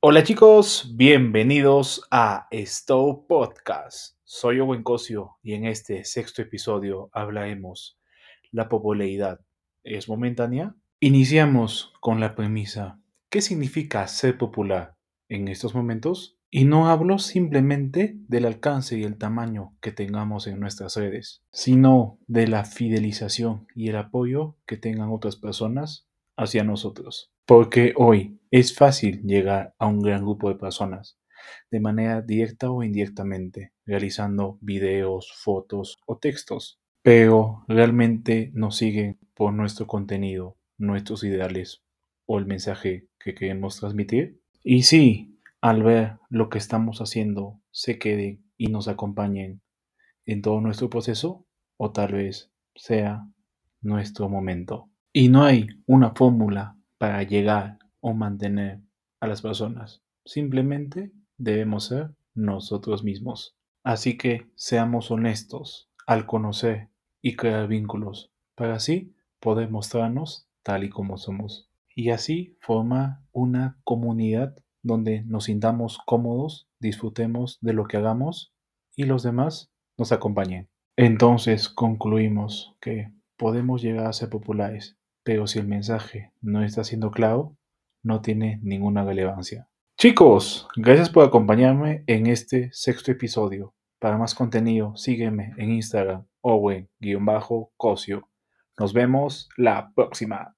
Hola chicos, bienvenidos a Stow Podcast. Soy Owen Cosio y en este sexto episodio hablaremos la popularidad es momentánea. Iniciamos con la premisa, ¿qué significa ser popular en estos momentos? Y no hablo simplemente del alcance y el tamaño que tengamos en nuestras redes, sino de la fidelización y el apoyo que tengan otras personas hacia nosotros. Porque hoy es fácil llegar a un gran grupo de personas de manera directa o indirectamente, realizando videos, fotos o textos. Pero realmente nos siguen por nuestro contenido, nuestros ideales o el mensaje que queremos transmitir. Y sí, al ver lo que estamos haciendo, se queden y nos acompañen en todo nuestro proceso o tal vez sea nuestro momento. Y no hay una fórmula para llegar o mantener a las personas. Simplemente debemos ser nosotros mismos. Así que seamos honestos al conocer y crear vínculos para así poder mostrarnos tal y como somos. Y así formar una comunidad donde nos sintamos cómodos, disfrutemos de lo que hagamos y los demás nos acompañen. Entonces concluimos que podemos llegar a ser populares pero si el mensaje no está siendo claro, no tiene ninguna relevancia. Chicos, gracias por acompañarme en este sexto episodio. Para más contenido, sígueme en Instagram, owen-cosio. Nos vemos la próxima.